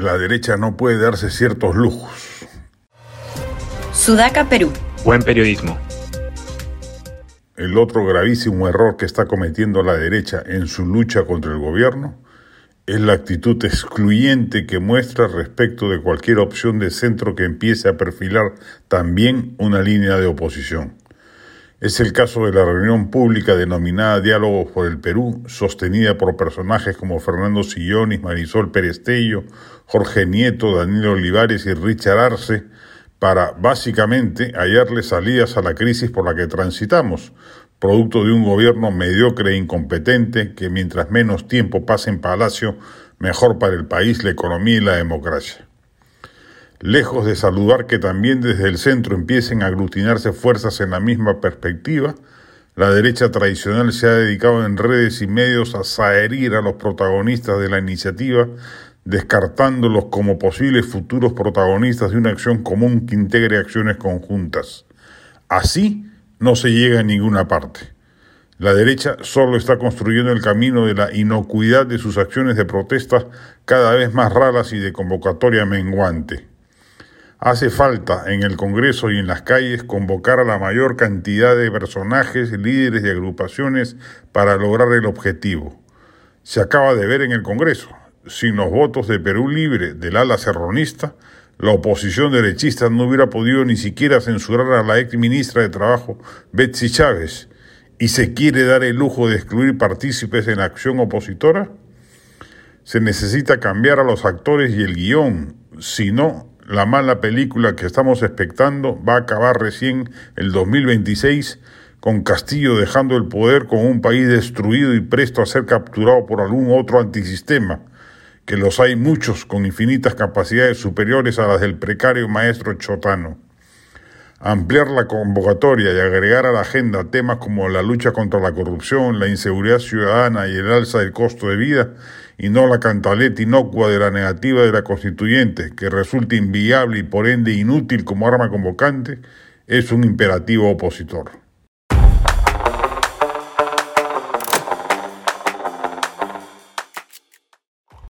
La derecha no puede darse ciertos lujos. Sudaca, Perú. Buen periodismo. El otro gravísimo error que está cometiendo la derecha en su lucha contra el gobierno es la actitud excluyente que muestra respecto de cualquier opción de centro que empiece a perfilar también una línea de oposición. Es el caso de la reunión pública denominada Diálogos por el Perú, sostenida por personajes como Fernando Sillonis, Marisol Perestello, Jorge Nieto, Daniel Olivares y Richard Arce, para básicamente hallarle salidas a la crisis por la que transitamos, producto de un gobierno mediocre e incompetente que mientras menos tiempo pase en Palacio, mejor para el país, la economía y la democracia. Lejos de saludar que también desde el centro empiecen a aglutinarse fuerzas en la misma perspectiva, la derecha tradicional se ha dedicado en redes y medios a saherir a los protagonistas de la iniciativa, descartándolos como posibles futuros protagonistas de una acción común que integre acciones conjuntas. Así no se llega a ninguna parte. La derecha solo está construyendo el camino de la inocuidad de sus acciones de protesta cada vez más raras y de convocatoria menguante. Hace falta en el Congreso y en las calles convocar a la mayor cantidad de personajes, líderes y agrupaciones para lograr el objetivo. Se acaba de ver en el Congreso. Sin los votos de Perú Libre del ala serronista, la oposición derechista no hubiera podido ni siquiera censurar a la ex ministra de Trabajo, Betsy Chávez, y se quiere dar el lujo de excluir partícipes en la acción opositora. Se necesita cambiar a los actores y el guion, si no, la mala película que estamos expectando va a acabar recién el 2026 con Castillo dejando el poder con un país destruido y presto a ser capturado por algún otro antisistema, que los hay muchos con infinitas capacidades superiores a las del precario maestro Chotano. Ampliar la convocatoria y agregar a la agenda temas como la lucha contra la corrupción, la inseguridad ciudadana y el alza del costo de vida y no la cantaleta inocua de la negativa de la constituyente, que resulta inviable y por ende inútil como arma convocante, es un imperativo opositor.